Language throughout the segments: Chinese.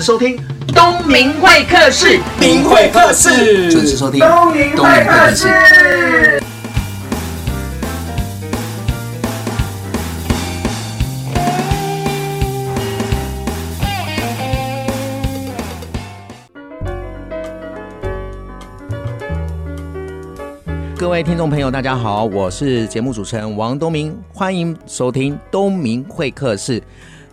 收听东明会客室，明会客室，准时收听东明会客室。各位听众朋友，大家好，我是节目主持人王东明，欢迎收听东明会客室。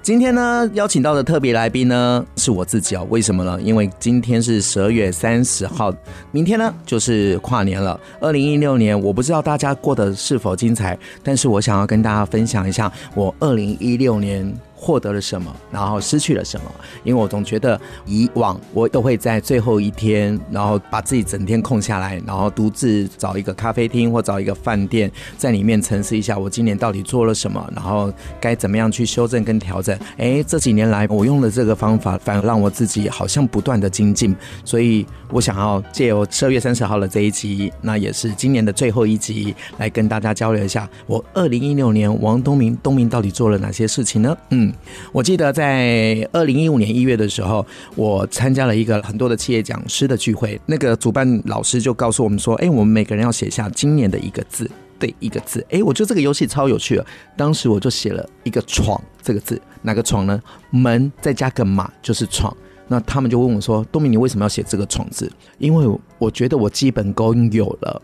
今天呢，邀请到的特别来宾呢，是我自己哦。为什么呢？因为今天是十二月三十号，明天呢就是跨年了。二零一六年，我不知道大家过得是否精彩，但是我想要跟大家分享一下我二零一六年。获得了什么，然后失去了什么？因为我总觉得以往我都会在最后一天，然后把自己整天空下来，然后独自找一个咖啡厅或找一个饭店，在里面沉思一下我今年到底做了什么，然后该怎么样去修正跟调整。哎，这几年来我用了这个方法，反而让我自己好像不断的精进。所以我想要借由十二月三十号的这一集，那也是今年的最后一集，来跟大家交流一下我二零一六年王东明东明到底做了哪些事情呢？嗯。我记得在二零一五年一月的时候，我参加了一个很多的企业讲师的聚会。那个主办老师就告诉我们说：“哎，我们每个人要写下今年的一个字，对，一个字。”哎，我觉得这个游戏超有趣的。当时我就写了一个“闯”这个字，哪个“闯”呢？门再加个马就是“闯”。那他们就问我说：“东明，你为什么要写这个‘闯’字？”因为我觉得我基本功有了。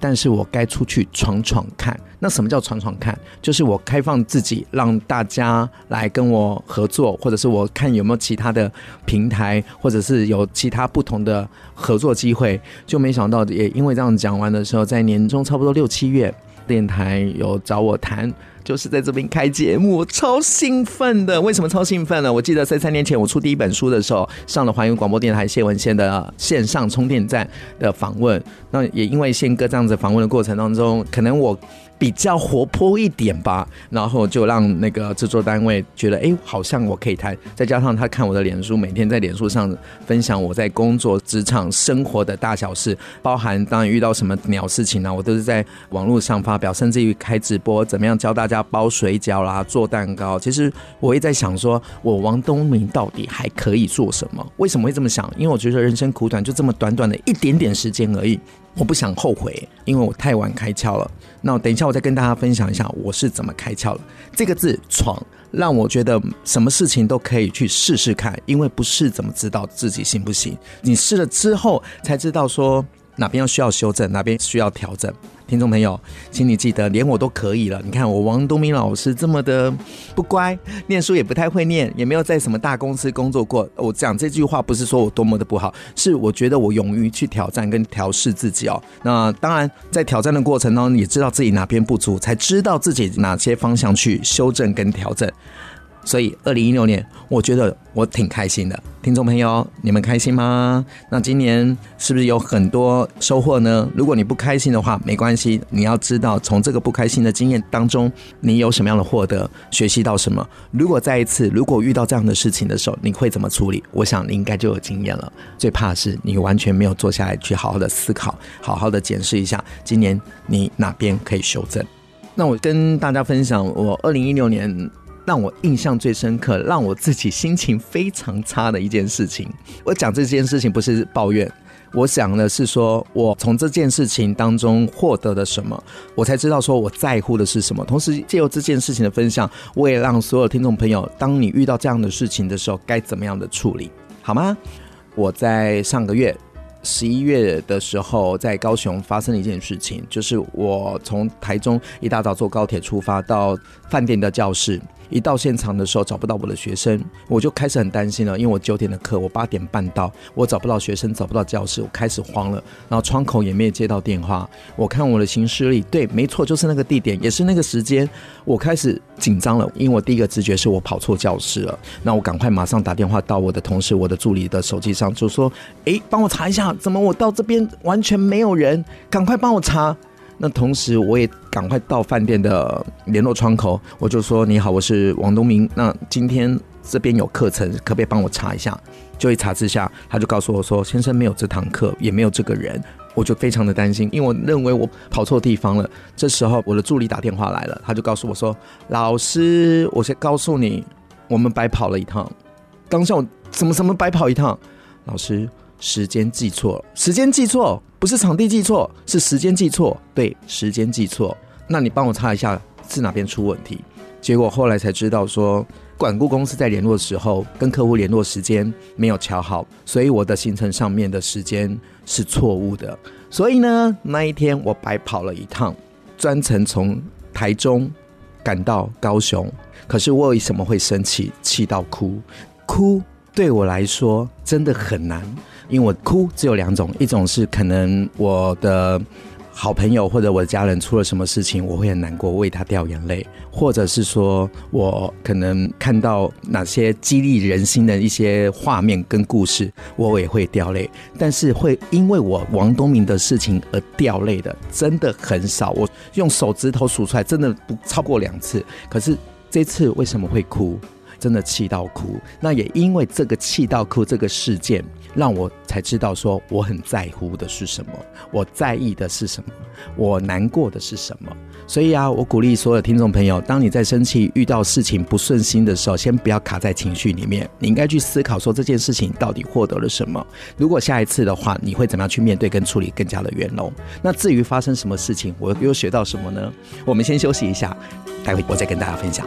但是我该出去闯闯看。那什么叫闯闯看？就是我开放自己，让大家来跟我合作，或者是我看有没有其他的平台，或者是有其他不同的合作机会。就没想到，也因为这样讲完的时候，在年终差不多六七月，电台有找我谈。就是在这边开节目，超兴奋的。为什么超兴奋呢？我记得在三年前我出第一本书的时候，上了环宇广播电台谢文宪的线上充电站的访问。那也因为宪哥这样子访问的过程当中，可能我。比较活泼一点吧，然后就让那个制作单位觉得，哎，好像我可以谈。再加上他看我的脸书，每天在脸书上分享我在工作、职场、生活的大小事，包含当然遇到什么鸟事情呢、啊，我都是在网络上发表，甚至于开直播，怎么样教大家包水饺啦、做蛋糕。其实我也在想说，我王东明到底还可以做什么？为什么会这么想？因为我觉得人生苦短，就这么短短的一点点时间而已。我不想后悔，因为我太晚开窍了。那等一下，我再跟大家分享一下我是怎么开窍的。这个字“闯”，让我觉得什么事情都可以去试试看，因为不试怎么知道自己行不行？你试了之后才知道说。哪边要需要修正，哪边需要调整。听众朋友，请你记得，连我都可以了。你看我王东明老师这么的不乖，念书也不太会念，也没有在什么大公司工作过。我讲这句话不是说我多么的不好，是我觉得我勇于去挑战跟调试自己哦。那当然，在挑战的过程当中，也知道自己哪边不足，才知道自己哪些方向去修正跟调整。所以，二零一六年，我觉得我挺开心的。听众朋友，你们开心吗？那今年是不是有很多收获呢？如果你不开心的话，没关系。你要知道，从这个不开心的经验当中，你有什么样的获得，学习到什么？如果再一次，如果遇到这样的事情的时候，你会怎么处理？我想你应该就有经验了。最怕的是你完全没有坐下来去好好的思考，好好的检视一下，今年你哪边可以修正。那我跟大家分享，我二零一六年。让我印象最深刻，让我自己心情非常差的一件事情。我讲这件事情不是抱怨，我想的是说，我从这件事情当中获得了什么，我才知道说我在乎的是什么。同时，借由这件事情的分享，我也让所有听众朋友，当你遇到这样的事情的时候，该怎么样的处理，好吗？我在上个月十一月的时候，在高雄发生了一件事情，就是我从台中一大早坐高铁出发到饭店的教室。一到现场的时候找不到我的学生，我就开始很担心了，因为我九点的课，我八点半到，我找不到学生，找不到教室，我开始慌了。然后窗口也没有接到电话，我看我的行事历，对，没错，就是那个地点，也是那个时间，我开始紧张了，因为我第一个直觉是我跑错教室了。那我赶快马上打电话到我的同事、我的助理的手机上，就说：“诶，帮我查一下，怎么我到这边完全没有人？赶快帮我查。”那同时，我也赶快到饭店的联络窗口，我就说：“你好，我是王东明。那今天这边有课程，可不可以帮我查一下？”就一查之下，他就告诉我说：“先生没有这堂课，也没有这个人。”我就非常的担心，因为我认为我跑错地方了。这时候，我的助理打电话来了，他就告诉我说：“老师，我先告诉你，我们白跑了一趟。”当下我怎么怎么白跑一趟？老师，时间记错了，时间记错，不是场地记错，是时间记错。对，时间记错。那你帮我查一下是哪边出问题？结果后来才知道说，管顾公司在联络的时候跟客户联络时间没有调好，所以我的行程上面的时间是错误的。所以呢，那一天我白跑了一趟，专程从台中赶到高雄。可是我为什么会生气，气到哭？哭对我来说真的很难，因为我哭只有两种，一种是可能我的。好朋友或者我的家人出了什么事情，我会很难过，为他掉眼泪；或者是说我可能看到哪些激励人心的一些画面跟故事，我也会掉泪。但是会因为我王东明的事情而掉泪的，真的很少。我用手指头数出来，真的不超过两次。可是这次为什么会哭？真的气到哭。那也因为这个气到哭这个事件。让我才知道说我很在乎的是什么，我在意的是什么，我难过的是什么。所以啊，我鼓励所有听众朋友，当你在生气、遇到事情不顺心的时候，先不要卡在情绪里面，你应该去思考说这件事情到底获得了什么。如果下一次的话，你会怎么样去面对跟处理更加的圆融？那至于发生什么事情，我又学到什么呢？我们先休息一下，待会我再跟大家分享。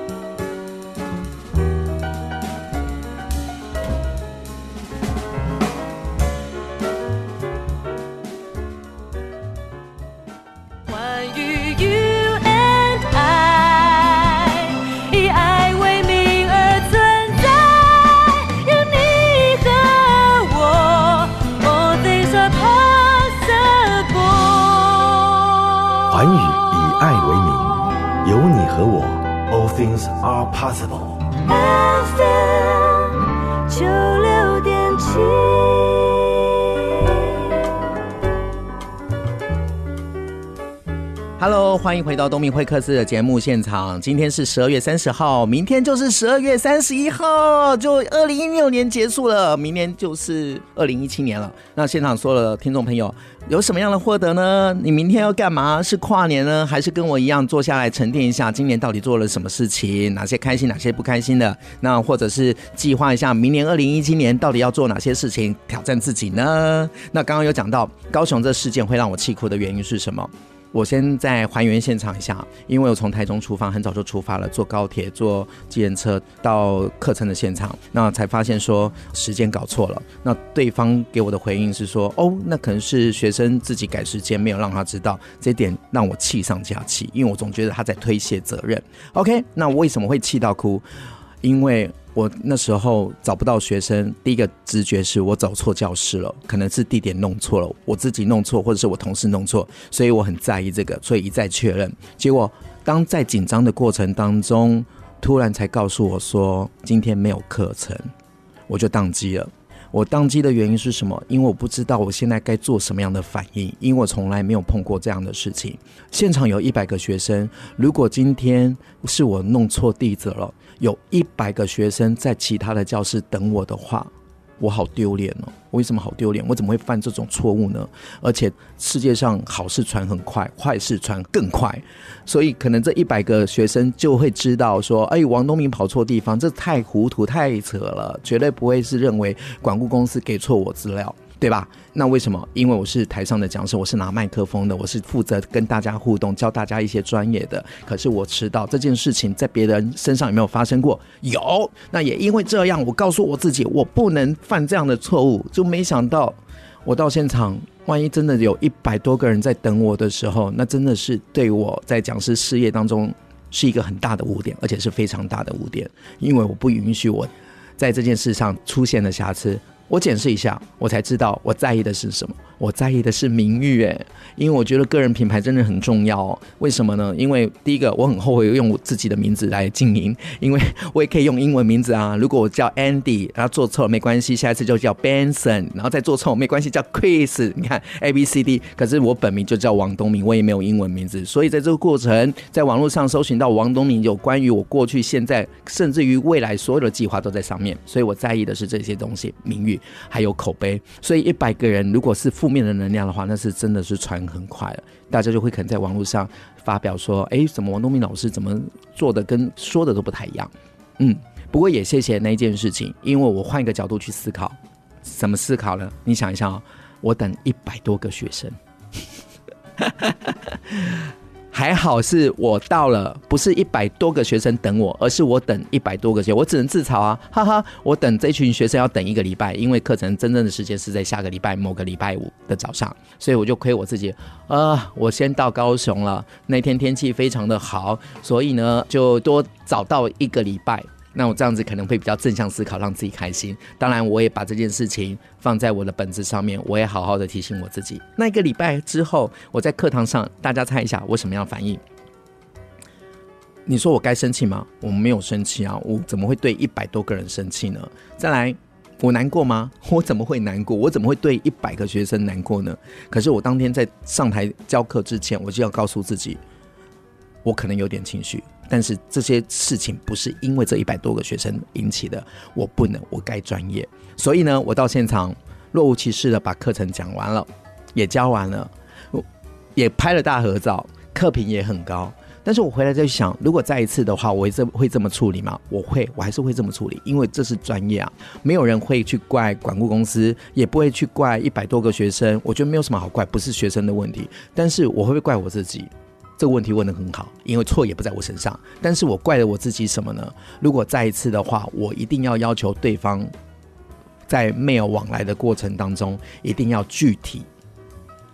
possible. 欢迎回到东明会客室的节目现场。今天是十二月三十号，明天就是十二月三十一号，就二零一六年结束了，明年就是二零一七年了。那现场所有的听众朋友有什么样的获得呢？你明天要干嘛？是跨年呢，还是跟我一样坐下来沉淀一下，今年到底做了什么事情？哪些开心，哪些不开心的？那或者是计划一下明年二零一七年到底要做哪些事情，挑战自己呢？那刚刚有讲到高雄这事件会让我气哭的原因是什么？我先再还原现场一下，因为我从台中出发，很早就出发了，坐高铁、坐计程车到课程的现场，那才发现说时间搞错了。那对方给我的回应是说：“哦，那可能是学生自己改时间，没有让他知道。”这点让我气上加气，因为我总觉得他在推卸责任。OK，那我为什么会气到哭？因为我那时候找不到学生，第一个直觉是我走错教室了，可能是地点弄错了，我自己弄错，或者是我同事弄错，所以我很在意这个，所以一再确认。结果当在紧张的过程当中，突然才告诉我说今天没有课程，我就当机了。我当机的原因是什么？因为我不知道我现在该做什么样的反应，因为我从来没有碰过这样的事情。现场有一百个学生，如果今天是我弄错地址了。有一百个学生在其他的教室等我的话，我好丢脸哦！为什么好丢脸？我怎么会犯这种错误呢？而且世界上好事传很快，坏事传更快，所以可能这一百个学生就会知道说：“哎，王东明跑错地方，这太糊涂、太扯了，绝对不会是认为管顾公司给错我资料。”对吧？那为什么？因为我是台上的讲师，我是拿麦克风的，我是负责跟大家互动，教大家一些专业的。可是我迟到这件事情，在别人身上有没有发生过？有。那也因为这样，我告诉我自己，我不能犯这样的错误。就没想到，我到现场，万一真的有一百多个人在等我的时候，那真的是对我在讲师事业当中是一个很大的污点，而且是非常大的污点。因为我不允许我在这件事上出现了瑕疵。我检视一下，我才知道我在意的是什么。我在意的是名誉，诶，因为我觉得个人品牌真的很重要。为什么呢？因为第一个，我很后悔用我自己的名字来经营，因为我也可以用英文名字啊。如果我叫 Andy，然后做错了没关系，下一次就叫 Benson，然后再做错没关系，叫 Chris。你看 A B C D，可是我本名就叫王东明，我也没有英文名字，所以在这个过程，在网络上搜寻到王东明，有关于我过去、现在，甚至于未来所有的计划都在上面。所以我在意的是这些东西，名誉还有口碑。所以一百个人如果是负负面的能量的话，那是真的是传很快了，大家就会可能在网络上发表说，哎，怎么王东明老师怎么做的跟说的都不太一样，嗯，不过也谢谢那一件事情，因为我换一个角度去思考，怎么思考呢？你想一下哦，我等一百多个学生。还好是我到了，不是一百多个学生等我，而是我等一百多个学生，我只能自嘲啊，哈哈！我等这群学生要等一个礼拜，因为课程真正的时间是在下个礼拜某个礼拜五的早上，所以我就亏我自己，呃，我先到高雄了，那天天气非常的好，所以呢就多早到一个礼拜。那我这样子可能会比较正向思考，让自己开心。当然，我也把这件事情放在我的本子上面，我也好好的提醒我自己。那一个礼拜之后，我在课堂上，大家猜一下我什么样反应？你说我该生气吗？我没有生气啊，我怎么会对一百多个人生气呢？再来，我难过吗？我怎么会难过？我怎么会对一百个学生难过呢？可是我当天在上台教课之前，我就要告诉自己，我可能有点情绪。但是这些事情不是因为这一百多个学生引起的，我不能，我该专业。所以呢，我到现场若无其事的把课程讲完了，也教完了，也拍了大合照，课评也很高。但是我回来再想，如果再一次的话，我这会这么处理吗？我会，我还是会这么处理，因为这是专业啊，没有人会去怪管顾公司，也不会去怪一百多个学生。我觉得没有什么好怪，不是学生的问题。但是我会不会怪我自己？这个问题问得很好，因为错也不在我身上，但是我怪了我自己什么呢？如果再一次的话，我一定要要求对方在 mail 往来的过程当中，一定要具体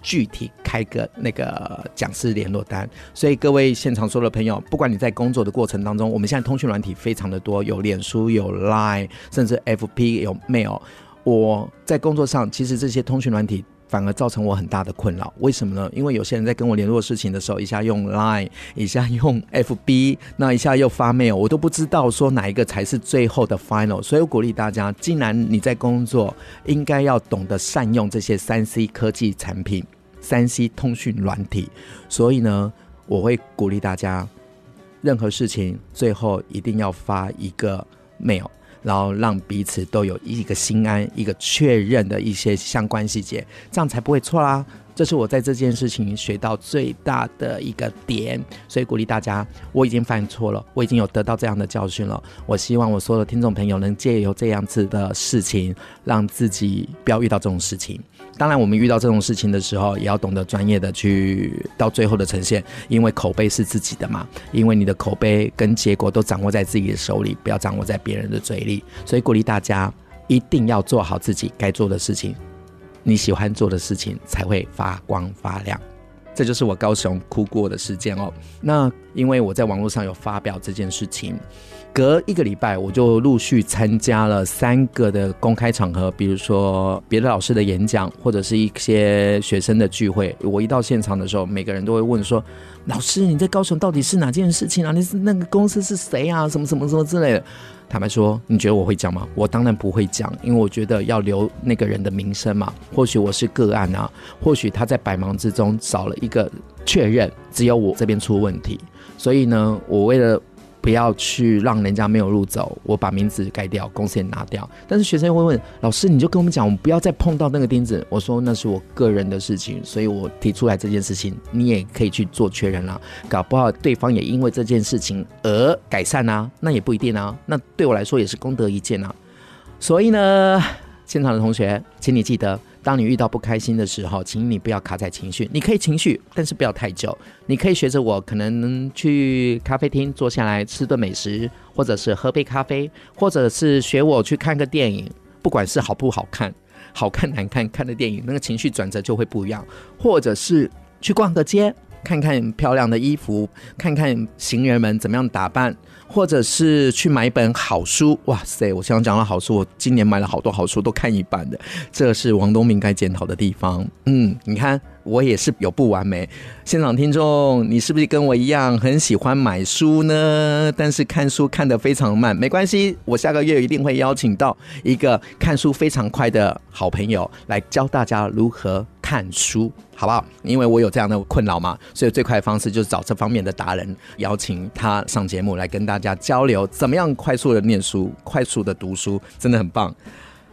具体开个那个讲师联络单。所以各位现场所有的朋友，不管你在工作的过程当中，我们现在通讯软体非常的多，有脸书、有 Line，甚至 FP，有 mail。我在工作上，其实这些通讯软体。反而造成我很大的困扰，为什么呢？因为有些人在跟我联络事情的时候，一下用 Line，一下用 FB，那一下又发 mail，我都不知道说哪一个才是最后的 final。所以我鼓励大家，既然你在工作，应该要懂得善用这些三 C 科技产品、三 C 通讯软体。所以呢，我会鼓励大家，任何事情最后一定要发一个 mail。然后让彼此都有一个心安，一个确认的一些相关细节，这样才不会错啦。这是我在这件事情学到最大的一个点，所以鼓励大家，我已经犯错了，我已经有得到这样的教训了。我希望我所有的听众朋友能借由这样子的事情，让自己不要遇到这种事情。当然，我们遇到这种事情的时候，也要懂得专业的去到最后的呈现，因为口碑是自己的嘛，因为你的口碑跟结果都掌握在自己的手里，不要掌握在别人的嘴里。所以鼓励大家一定要做好自己该做的事情。你喜欢做的事情才会发光发亮，这就是我高雄哭过的事件哦。那因为我在网络上有发表这件事情，隔一个礼拜我就陆续参加了三个的公开场合，比如说别的老师的演讲，或者是一些学生的聚会。我一到现场的时候，每个人都会问说：“老师，你在高雄到底是哪件事情啊？你是那个公司是谁啊？什么什么什么之类的。”坦白说，你觉得我会讲吗？我当然不会讲，因为我觉得要留那个人的名声嘛。或许我是个案啊，或许他在百忙之中找了一个确认，只有我这边出问题。所以呢，我为了。不要去让人家没有路走，我把名字改掉，公司也拿掉。但是学生会问老师，你就跟我们讲，我们不要再碰到那个钉子。我说那是我个人的事情，所以我提出来这件事情，你也可以去做确认啦。搞不好对方也因为这件事情而改善啊，那也不一定啊。那对我来说也是功德一件啊。所以呢，现场的同学，请你记得。当你遇到不开心的时候，请你不要卡在情绪。你可以情绪，但是不要太久。你可以学着我，可能去咖啡厅坐下来吃顿美食，或者是喝杯咖啡，或者是学我去看个电影。不管是好不好看，好看难看，看的电影那个情绪转折就会不一样。或者是去逛个街，看看漂亮的衣服，看看行人们怎么样打扮。或者是去买一本好书，哇塞！我想讲到好书，我今年买了好多好书，都看一半的，这是王东明该检讨的地方。嗯，你看我也是有不完美。现场听众，你是不是跟我一样很喜欢买书呢？但是看书看得非常慢，没关系，我下个月一定会邀请到一个看书非常快的好朋友来教大家如何看书，好不好？因为我有这样的困扰嘛，所以最快的方式就是找这方面的达人，邀请他上节目来跟大家交流，怎么样快速的念书，快速的读书，真的很棒。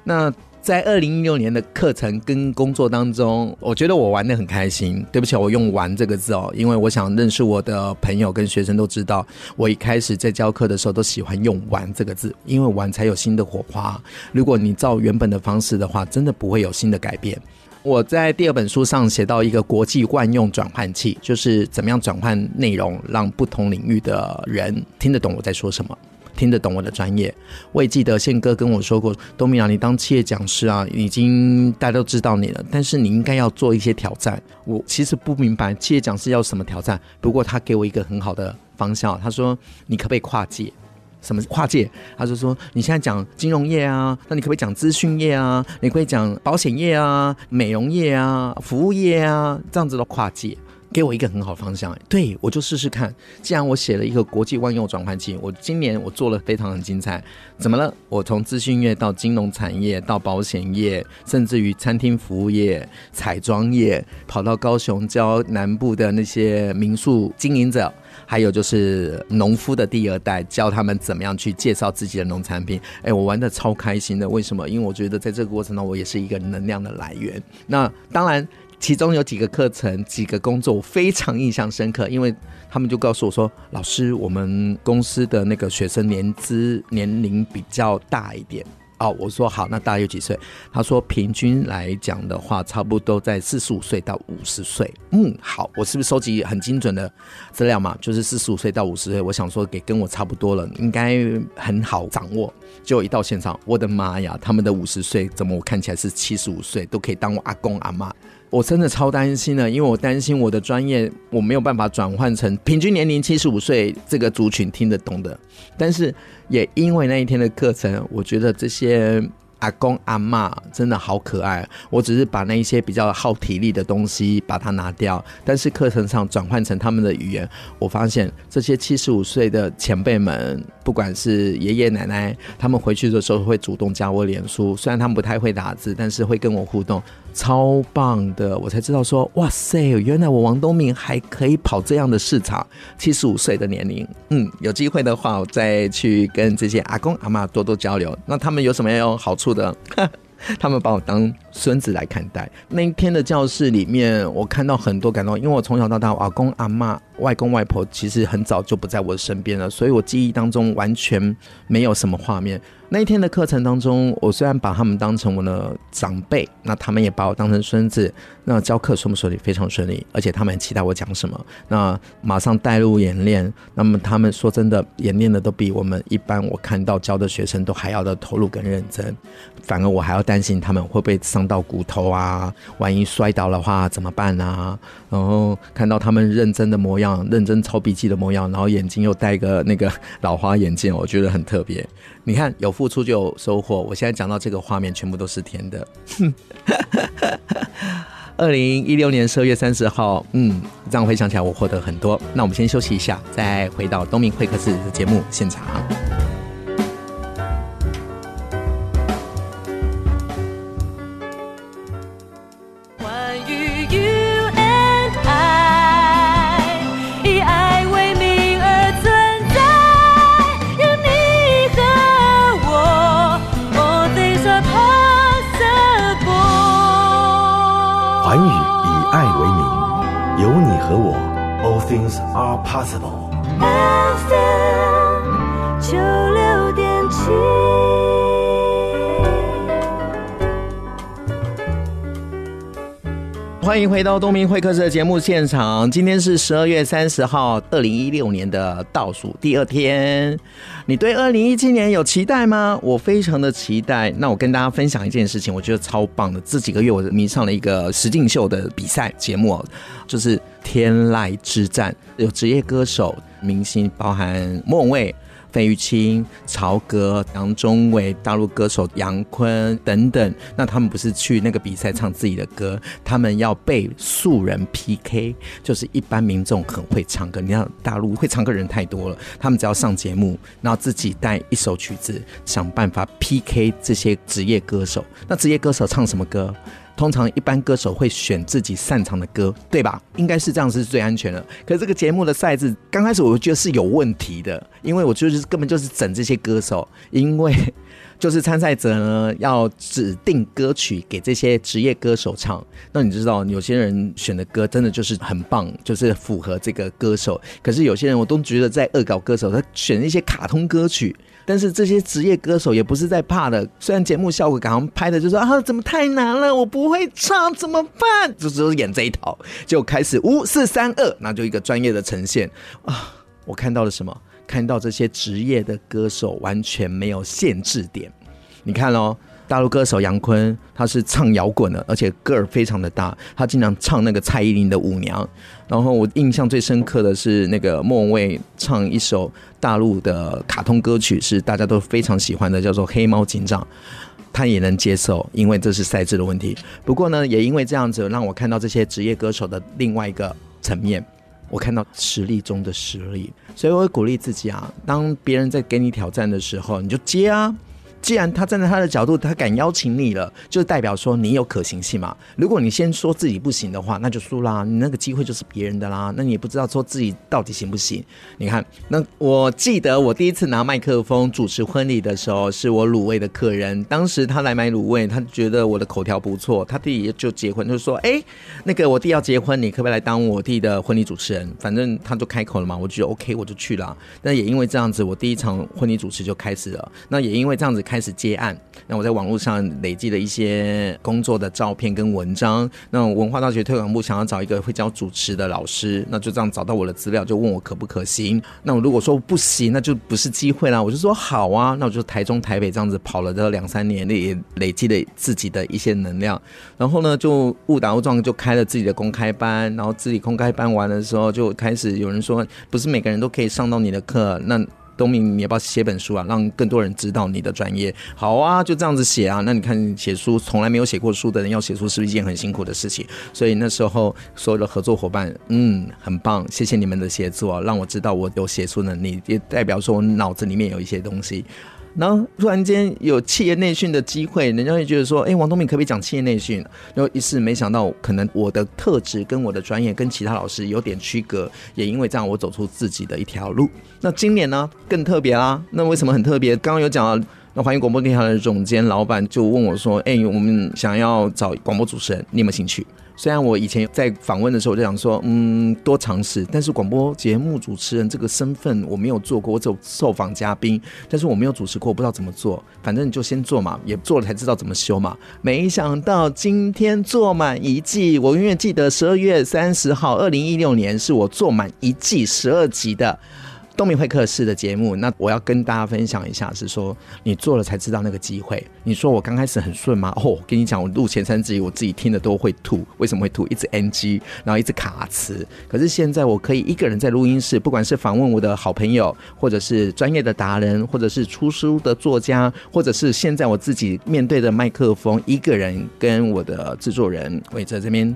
那在二零一六年的课程跟工作当中，我觉得我玩得很开心。对不起，我用“玩”这个字哦，因为我想认识我的朋友跟学生都知道，我一开始在教课的时候都喜欢用“玩”这个字，因为玩才有新的火花。如果你照原本的方式的话，真的不会有新的改变。我在第二本书上写到一个国际万用转换器，就是怎么样转换内容，让不同领域的人听得懂我在说什么。听得懂我的专业，我也记得宪哥跟我说过，东米啊，你当企业讲师啊，已经大家都知道你了，但是你应该要做一些挑战。我其实不明白企业讲师要什么挑战，不过他给我一个很好的方向，他说你可不可以跨界？什么跨界？他就说你现在讲金融业啊，那你可不可以讲资讯业啊？你可以讲保险业啊、美容业啊、服务业啊，这样子的跨界。给我一个很好的方向，对，我就试试看。既然我写了一个国际万用转换器，我今年我做了非常很精彩。怎么了？我从资讯业到金融产业，到保险业，甚至于餐厅服务业、彩妆业，跑到高雄教南部的那些民宿经营者，还有就是农夫的第二代，教他们怎么样去介绍自己的农产品。哎，我玩得超开心的。为什么？因为我觉得在这个过程中，我也是一个能量的来源。那当然。其中有几个课程、几个工作我非常印象深刻，因为他们就告诉我说：“老师，我们公司的那个学生年资年龄比较大一点。”哦，我说好，那大约几岁？他说平均来讲的话，差不多在四十五岁到五十岁。嗯，好，我是不是收集很精准的资料嘛？就是四十五岁到五十岁，我想说给跟我差不多了，应该很好掌握。结果一到现场，我的妈呀，他们的五十岁怎么我看起来是七十五岁，都可以当我阿公阿妈。我真的超担心的，因为我担心我的专业我没有办法转换成平均年龄七十五岁这个族群听得懂的。但是也因为那一天的课程，我觉得这些阿公阿嬷真的好可爱。我只是把那一些比较耗体力的东西把它拿掉，但是课程上转换成他们的语言，我发现这些七十五岁的前辈们，不管是爷爷奶奶，他们回去的时候会主动加我脸书，虽然他们不太会打字，但是会跟我互动。超棒的，我才知道说，哇塞，原来我王东明还可以跑这样的市场，七十五岁的年龄，嗯，有机会的话，我再去跟这些阿公阿妈多多交流，那他们有什么样好处的？他们把我当孙子来看待。那一天的教室里面，我看到很多感动，因为我从小到大，阿公阿妈、外公外婆其实很早就不在我身边了，所以我记忆当中完全没有什么画面。那一天的课程当中，我虽然把他们当成我的长辈，那他们也把我当成孙子。那教课顺不顺利？非常顺利，而且他们很期待我讲什么。那马上带入演练。那么他们说真的，演练的都比我们一般我看到教的学生都还要的投入跟认真。反而我还要担心他们会不会上伤到骨头啊？万一摔倒的话怎么办啊？然后看到他们认真的模样，认真抄笔记的模样，然后眼睛又戴个那个老花眼镜，我觉得很特别。你看，有付出就有收获。我现在讲到这个画面，全部都是甜的。二零一六年十二月三十号，嗯，这样回想起来，我获得很多。那我们先休息一下，再回到东明会客室的节目现场。possible。FM 九六点七，欢迎回到东明会客室的节目现场。今天是十二月三十号，二零一六年的倒数第二天。你对二零一七年有期待吗？我非常的期待。那我跟大家分享一件事情，我觉得超棒的。这几个月我迷上了一个实境秀的比赛节目，就是《天籁之战》，有职业歌手、明星，包含莫文蔚。费玉清、曹格、杨宗纬、大陆歌手杨坤等等，那他们不是去那个比赛唱自己的歌，他们要被素人 PK，就是一般民众很会唱歌。你看大陆会唱歌人太多了，他们只要上节目，然后自己带一首曲子，想办法 PK 这些职业歌手。那职业歌手唱什么歌？通常一般歌手会选自己擅长的歌，对吧？应该是这样是最安全的。可是这个节目的赛制刚开始我觉得是有问题的，因为我就是根本就是整这些歌手，因为就是参赛者呢要指定歌曲给这些职业歌手唱。那你知道，有些人选的歌真的就是很棒，就是符合这个歌手。可是有些人我都觉得在恶搞歌手，他选一些卡通歌曲。但是这些职业歌手也不是在怕的，虽然节目效果刚刚拍的就说啊，怎么太难了，我不会唱怎么办？就只有演这一套，就开始五四三二，那就一个专业的呈现啊！我看到了什么？看到这些职业的歌手完全没有限制点。你看哦，大陆歌手杨坤他是唱摇滚的，而且个儿非常的大，他经常唱那个蔡依林的舞娘。然后我印象最深刻的是那个莫文蔚唱一首大陆的卡通歌曲，是大家都非常喜欢的，叫做《黑猫警长》，他也能接受，因为这是赛制的问题。不过呢，也因为这样子，让我看到这些职业歌手的另外一个层面，我看到实力中的实力，所以我会鼓励自己啊，当别人在给你挑战的时候，你就接啊。既然他站在他的角度，他敢邀请你了，就代表说你有可行性嘛。如果你先说自己不行的话，那就输啦，你那个机会就是别人的啦。那你也不知道说自己到底行不行。你看，那我记得我第一次拿麦克风主持婚礼的时候，是我卤味的客人，当时他来买卤味，他觉得我的口条不错，他弟就结婚，就说：“哎、那个我弟要结婚，你可不可以来当我弟的婚礼主持人？反正他就开口了嘛，我就觉得 OK，我就去了。那也因为这样子，我第一场婚礼主持就开始了。那也因为这样子。开始接案，那我在网络上累积了一些工作的照片跟文章。那文化大学推广部想要找一个会教主持的老师，那就这样找到我的资料，就问我可不可行。那我如果说不行，那就不是机会啦。我就说好啊，那我就台中台北这样子跑了这两三年，也累积了自己的一些能量。然后呢，就误打误撞就开了自己的公开班。然后自己公开班完的时候，就开始有人说，不是每个人都可以上到你的课。那东明，你要不要写本书啊？让更多人知道你的专业。好啊，就这样子写啊。那你看，写书从来没有写过书的人要写书，是不是一件很辛苦的事情？所以那时候所有的合作伙伴，嗯，很棒，谢谢你们的协作，让我知道我有写书能力，也代表说我脑子里面有一些东西。然后突然间有企业内训的机会，人家会觉得说：“哎，王东明可不可以讲企业内训？”然后一时没想到，可能我的特质跟我的专业跟其他老师有点区隔，也因为这样，我走出自己的一条路。那今年呢，更特别啦。那为什么很特别？刚刚有讲到，那环宇广播电台的总监老板就问我说：“哎，我们想要找广播主持人，你有没有兴趣？”虽然我以前在访问的时候我就想说，嗯，多尝试，但是广播节目主持人这个身份我没有做过，我只有受访嘉宾，但是我没有主持过，不知道怎么做，反正就先做嘛，也做了才知道怎么修嘛。没想到今天做满一季，我永远记得十二月三十号，二零一六年是我做满一季十二集的。东明会客室的节目，那我要跟大家分享一下，是说你做了才知道那个机会。你说我刚开始很顺吗？哦，我跟你讲，我录前三集，我自己听的都会吐。为什么会吐？一直 NG，然后一直卡词。可是现在我可以一个人在录音室，不管是访问我的好朋友，或者是专业的达人，或者是出书的作家，或者是现在我自己面对的麦克风，一个人跟我的制作人伟哲这边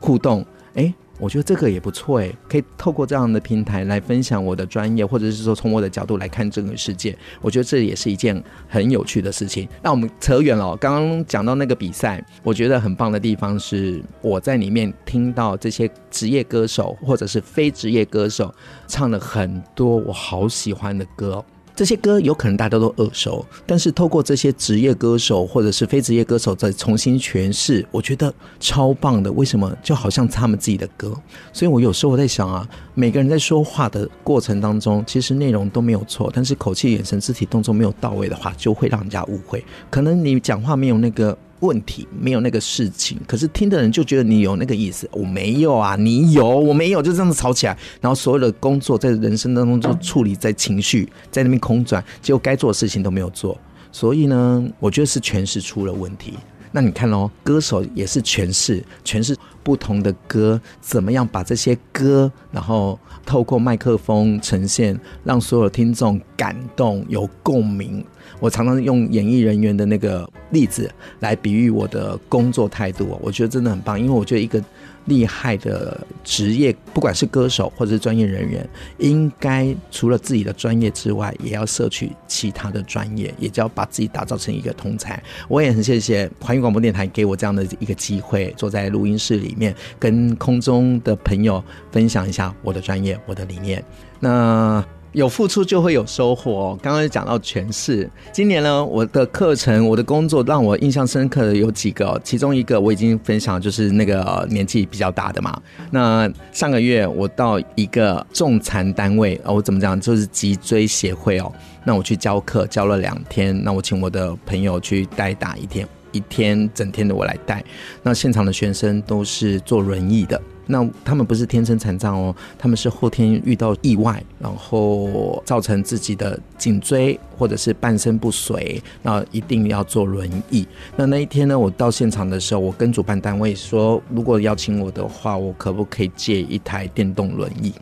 互动，哎。我觉得这个也不错诶，可以透过这样的平台来分享我的专业，或者是说从我的角度来看这个世界。我觉得这也是一件很有趣的事情。那我们扯远了，刚刚讲到那个比赛，我觉得很棒的地方是我在里面听到这些职业歌手或者是非职业歌手唱了很多我好喜欢的歌。这些歌有可能大家都耳熟，但是透过这些职业歌手或者是非职业歌手再重新诠释，我觉得超棒的。为什么？就好像他们自己的歌。所以我有时候我在想啊，每个人在说话的过程当中，其实内容都没有错，但是口气、眼神、肢体动作没有到位的话，就会让人家误会。可能你讲话没有那个。问题没有那个事情，可是听的人就觉得你有那个意思。我没有啊，你有，我没有，就这样子吵起来。然后所有的工作在人生当中就处理在情绪，在那边空转，结果该做的事情都没有做。所以呢，我觉得是诠释出了问题。那你看哦，歌手也是诠释，诠释不同的歌，怎么样把这些歌，然后透过麦克风呈现，让所有听众感动有共鸣。我常常用演艺人员的那个例子来比喻我的工作态度，我觉得真的很棒，因为我觉得一个。厉害的职业，不管是歌手或者是专业人员，应该除了自己的专业之外，也要摄取其他的专业，也就要把自己打造成一个通才。我也很谢谢华语广播电台给我这样的一个机会，坐在录音室里面，跟空中的朋友分享一下我的专业、我的理念。那有付出就会有收获哦。刚刚讲到诠释，今年呢，我的课程、我的工作让我印象深刻的有几个，其中一个我已经分享，就是那个年纪比较大的嘛。那上个月我到一个重残单位，我怎么讲，就是脊椎协会哦。那我去教课，教了两天，那我请我的朋友去代打一天，一天整天的我来带。那现场的学生都是坐轮椅的。那他们不是天生残障哦，他们是后天遇到意外，然后造成自己的颈椎或者是半身不遂，那一定要坐轮椅。那那一天呢，我到现场的时候，我跟主办单位说，如果邀请我的话，我可不可以借一台电动轮椅？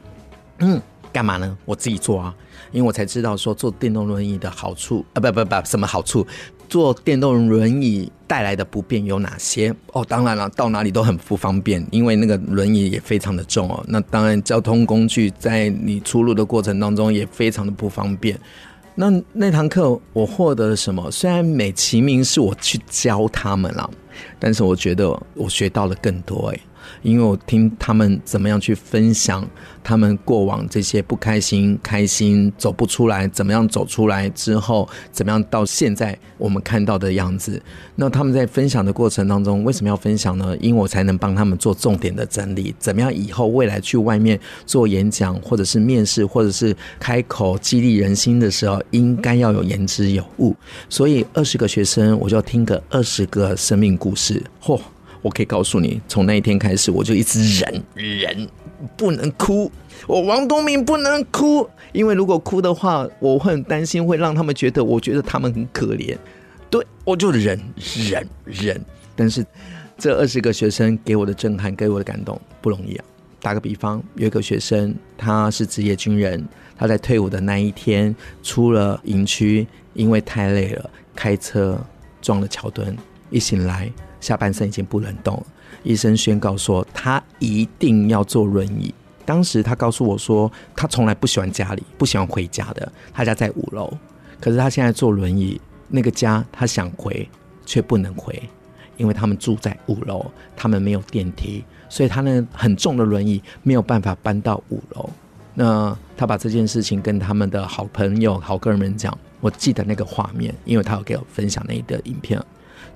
嗯，干嘛呢？我自己坐啊，因为我才知道说坐电动轮椅的好处啊，不不不，什么好处？坐电动轮椅带来的不便有哪些？哦，当然了，到哪里都很不方便，因为那个轮椅也非常的重哦。那当然，交通工具在你出入的过程当中也非常的不方便。那那堂课我获得了什么？虽然美其名是我去教他们了，但是我觉得我学到了更多诶。因为我听他们怎么样去分享他们过往这些不开心、开心走不出来，怎么样走出来之后，怎么样到现在我们看到的样子。那他们在分享的过程当中，为什么要分享呢？因为我才能帮他们做重点的整理，怎么样以后未来去外面做演讲，或者是面试，或者是开口激励人心的时候，应该要有言之有物。所以二十个学生，我就要听个二十个生命故事。嚯！我可以告诉你，从那一天开始，我就一直忍忍，不能哭。我王东明不能哭，因为如果哭的话，我会很担心，会让他们觉得，我觉得他们很可怜。对，我就忍忍忍。但是这二十个学生给我的震撼，给我的感动不容易啊。打个比方，有一个学生，他是职业军人，他在退伍的那一天出了营区，因为太累了，开车撞了桥墩，一醒来。下半身已经不能动了，医生宣告说他一定要坐轮椅。当时他告诉我说，他从来不喜欢家里，不喜欢回家的。他家在五楼，可是他现在坐轮椅，那个家他想回却不能回，因为他们住在五楼，他们没有电梯，所以他那很重的轮椅没有办法搬到五楼。那他把这件事情跟他们的好朋友、好哥们讲，我记得那个画面，因为他有给我分享那一个影片，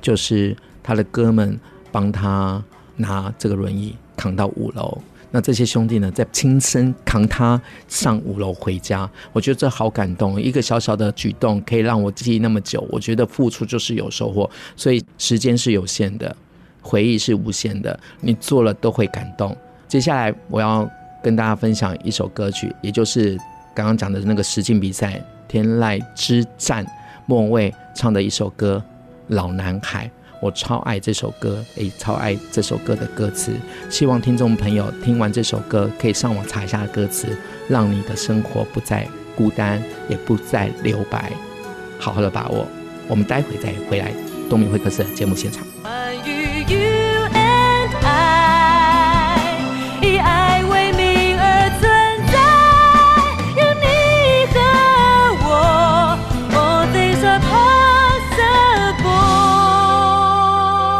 就是。他的哥们帮他拿这个轮椅扛到五楼，那这些兄弟呢，在亲身扛他上五楼回家。我觉得这好感动，一个小小的举动可以让我记忆那么久。我觉得付出就是有收获，所以时间是有限的，回忆是无限的，你做了都会感动。接下来我要跟大家分享一首歌曲，也就是刚刚讲的那个实境比赛天籁之战莫文蔚唱的一首歌《老男孩》。我超爱这首歌，也超爱这首歌的歌词。希望听众朋友听完这首歌，可以上网查一下歌词，让你的生活不再孤单，也不再留白，好好的把握。我们待会再回来东明会客室的节目现场。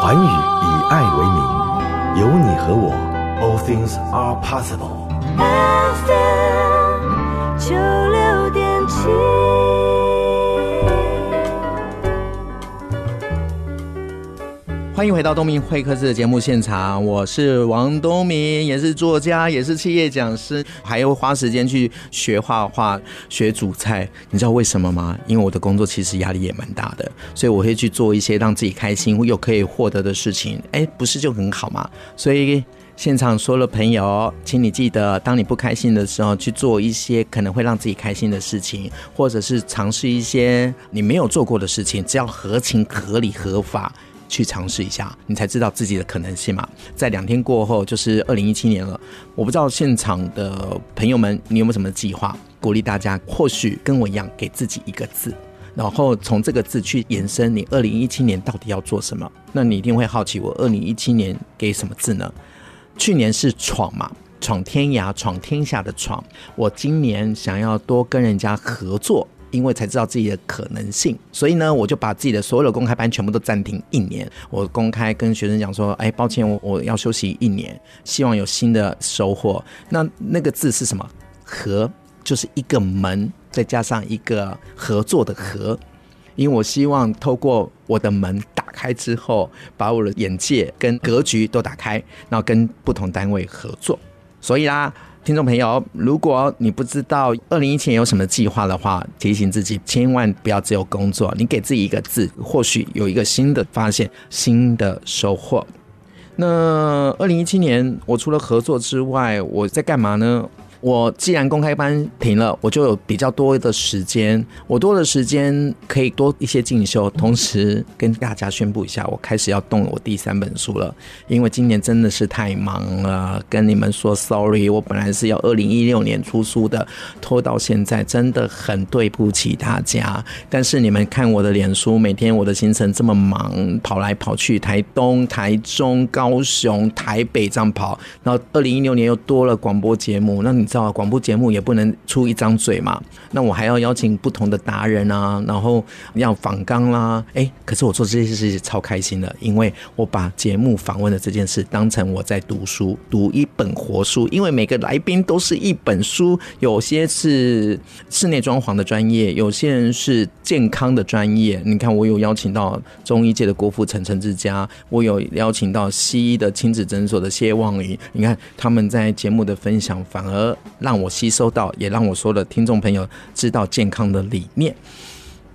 寰宇以爱为名，有你和我，All things are possible。九六点七。欢迎回到东明会客室的节目现场，我是王东明，也是作家，也是企业讲师，还要花时间去学画画、学煮菜。你知道为什么吗？因为我的工作其实压力也蛮大的，所以我会去做一些让自己开心又可以获得的事情。哎，不是就很好吗？所以现场说了朋友，请你记得，当你不开心的时候，去做一些可能会让自己开心的事情，或者是尝试一些你没有做过的事情，只要合情、合理、合法。去尝试一下，你才知道自己的可能性嘛。在两天过后，就是二零一七年了。我不知道现场的朋友们，你有没有什么计划？鼓励大家，或许跟我一样，给自己一个字，然后从这个字去延伸，你二零一七年到底要做什么？那你一定会好奇，我二零一七年给什么字呢？去年是闯嘛，闯天涯、闯天下的闯。我今年想要多跟人家合作。因为才知道自己的可能性，所以呢，我就把自己的所有的公开班全部都暂停一年。我公开跟学生讲说：“哎，抱歉，我我要休息一年，希望有新的收获。”那那个字是什么？合，就是一个门，再加上一个合作的合，因为我希望透过我的门打开之后，把我的眼界跟格局都打开，然后跟不同单位合作。所以啦，听众朋友，如果你不知道二零一七年有什么计划的话，提醒自己千万不要只有工作，你给自己一个字，或许有一个新的发现，新的收获。那二零一七年，我除了合作之外，我在干嘛呢？我既然公开班停了，我就有比较多的时间，我多的时间可以多一些进修，同时跟大家宣布一下，我开始要动我第三本书了。因为今年真的是太忙了，跟你们说 sorry，我本来是要二零一六年出书的，拖到现在，真的很对不起大家。但是你们看我的脸书，每天我的行程这么忙，跑来跑去，台东、台中、高雄、台北这样跑，然后二零一六年又多了广播节目，那你。知道广播节目也不能出一张嘴嘛，那我还要邀请不同的达人啊，然后要访纲啦，哎，可是我做这些事情超开心的，因为我把节目访问的这件事当成我在读书，读一本活书，因为每个来宾都是一本书，有些是室内装潢的专业，有些人是健康的专业。你看，我有邀请到中医界的郭富城陈志佳，我有邀请到西医的亲子诊所的谢望云，你看他们在节目的分享反而。让我吸收到，也让我说的听众朋友知道健康的理念。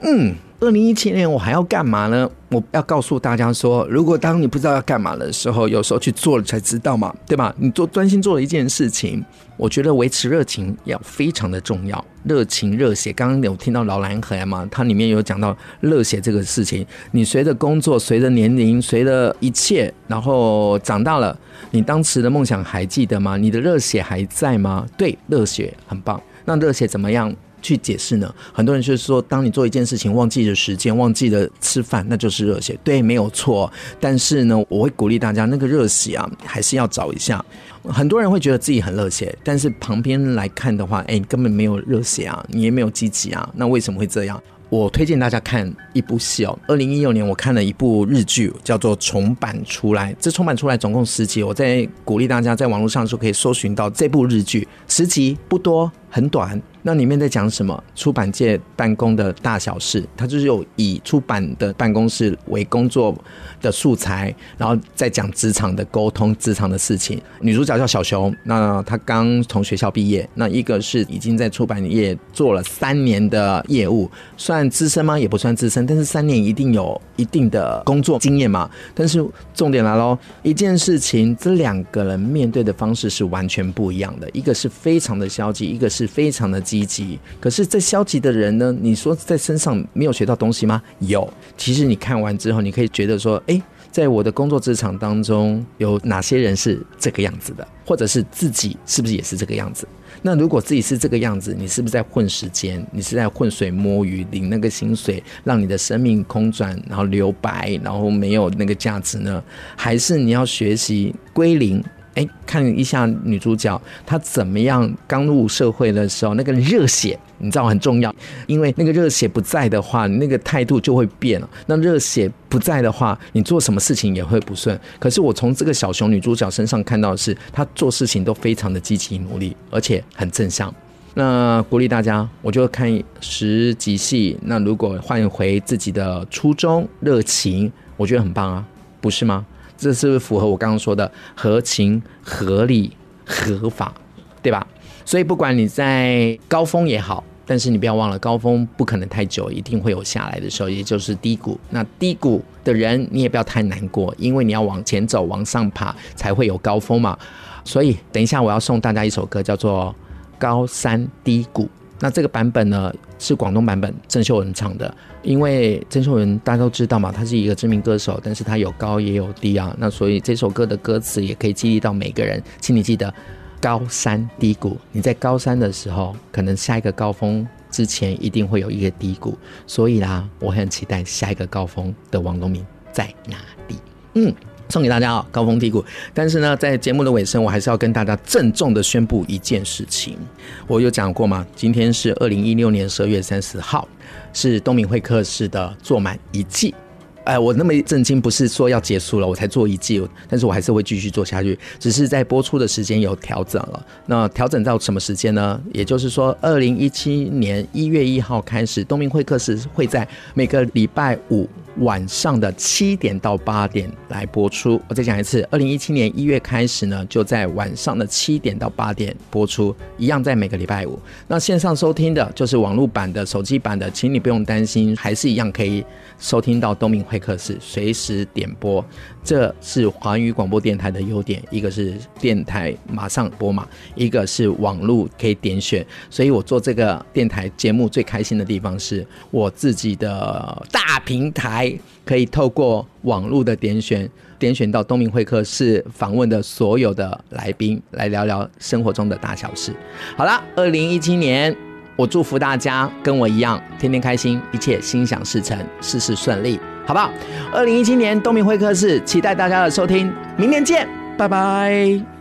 嗯，二零一七年我还要干嘛呢？我要告诉大家说，如果当你不知道要干嘛的时候，有时候去做了才知道嘛，对吧？你做专心做了一件事情，我觉得维持热情要非常的重要。热情热血，刚刚有听到老蓝河嘛？它里面有讲到热血这个事情。你随着工作，随着年龄，随着一切，然后长大了，你当时的梦想还记得吗？你的热血还在吗？对，热血很棒。那热血怎么样？去解释呢？很多人就是说，当你做一件事情忘记了时间，忘记了吃饭，那就是热血。对，没有错。但是呢，我会鼓励大家，那个热血啊，还是要找一下。很多人会觉得自己很热血，但是旁边来看的话，哎，你根本没有热血啊，你也没有积极啊。那为什么会这样？我推荐大家看一部戏哦。二零一六年我看了一部日剧，叫做《重版出来》。这重版出来总共十集，我在鼓励大家在网络上就可以搜寻到这部日剧，十集不多，很短。那里面在讲什么？出版界办公的大小事，他就是有以出版的办公室为工作的素材，然后再讲职场的沟通、职场的事情。女主角叫小熊，那她刚从学校毕业，那一个是已经在出版业做了三年的业务，算资深吗？也不算资深，但是三年一定有一定的工作经验嘛。但是重点来喽，一件事情，这两个人面对的方式是完全不一样的，一个是非常的消极，一个是非常的。积极，可是这消极的人呢？你说在身上没有学到东西吗？有。其实你看完之后，你可以觉得说，诶，在我的工作职场当中，有哪些人是这个样子的，或者是自己是不是也是这个样子？那如果自己是这个样子，你是不是在混时间？你是在浑水摸鱼，领那个薪水，让你的生命空转，然后留白，然后没有那个价值呢？还是你要学习归零？哎，看一下女主角，她怎么样？刚入社会的时候，那个热血，你知道很重要，因为那个热血不在的话，那个态度就会变了。那热血不在的话，你做什么事情也会不顺。可是我从这个小熊女主角身上看到的是，她做事情都非常的积极努力，而且很正向。那鼓励大家，我就看十集戏。那如果换回自己的初衷、热情，我觉得很棒啊，不是吗？这是不是符合我刚刚说的合情、合理、合法，对吧？所以不管你在高峰也好，但是你不要忘了，高峰不可能太久，一定会有下来的时候，也就是低谷。那低谷的人，你也不要太难过，因为你要往前走，往上爬，才会有高峰嘛。所以等一下我要送大家一首歌，叫做《高山低谷》。那这个版本呢，是广东版本，郑秀文唱的。因为郑秀文大家都知道嘛，他是一个知名歌手，但是他有高也有低啊。那所以这首歌的歌词也可以激励到每个人，请你记得高山低谷。你在高山的时候，可能下一个高峰之前一定会有一个低谷。所以啦，我很期待下一个高峰的王东明在哪里。嗯。送给大家啊，高峰低谷。但是呢，在节目的尾声，我还是要跟大家郑重的宣布一件事情。我有讲过吗？今天是二零一六年十二月三十号，是东明会客室的做满一季。哎，我那么震惊，不是说要结束了我才做一季，但是我还是会继续做下去，只是在播出的时间有调整了。那调整到什么时间呢？也就是说，二零一七年一月一号开始，东明会客室会在每个礼拜五晚上的七点到八点来播出。我再讲一次，二零一七年一月开始呢，就在晚上的七点到八点播出，一样在每个礼拜五。那线上收听的就是网络版的、手机版的，请你不用担心，还是一样可以收听到东明会客室，随时点播。这是环宇广播电台的优点，一个是电台马上播嘛，一个是网络可以点选。所以我做这个电台节目最开心的地方是我自己的大平台，可以透过网络的点选，点选到东明会客室访问的所有的来宾，来聊聊生活中的大小事。好了，二零一七年，我祝福大家跟我一样，天天开心，一切心想事成，事事顺利。好不好？二零一七年东明会客室，期待大家的收听，明年见，拜拜。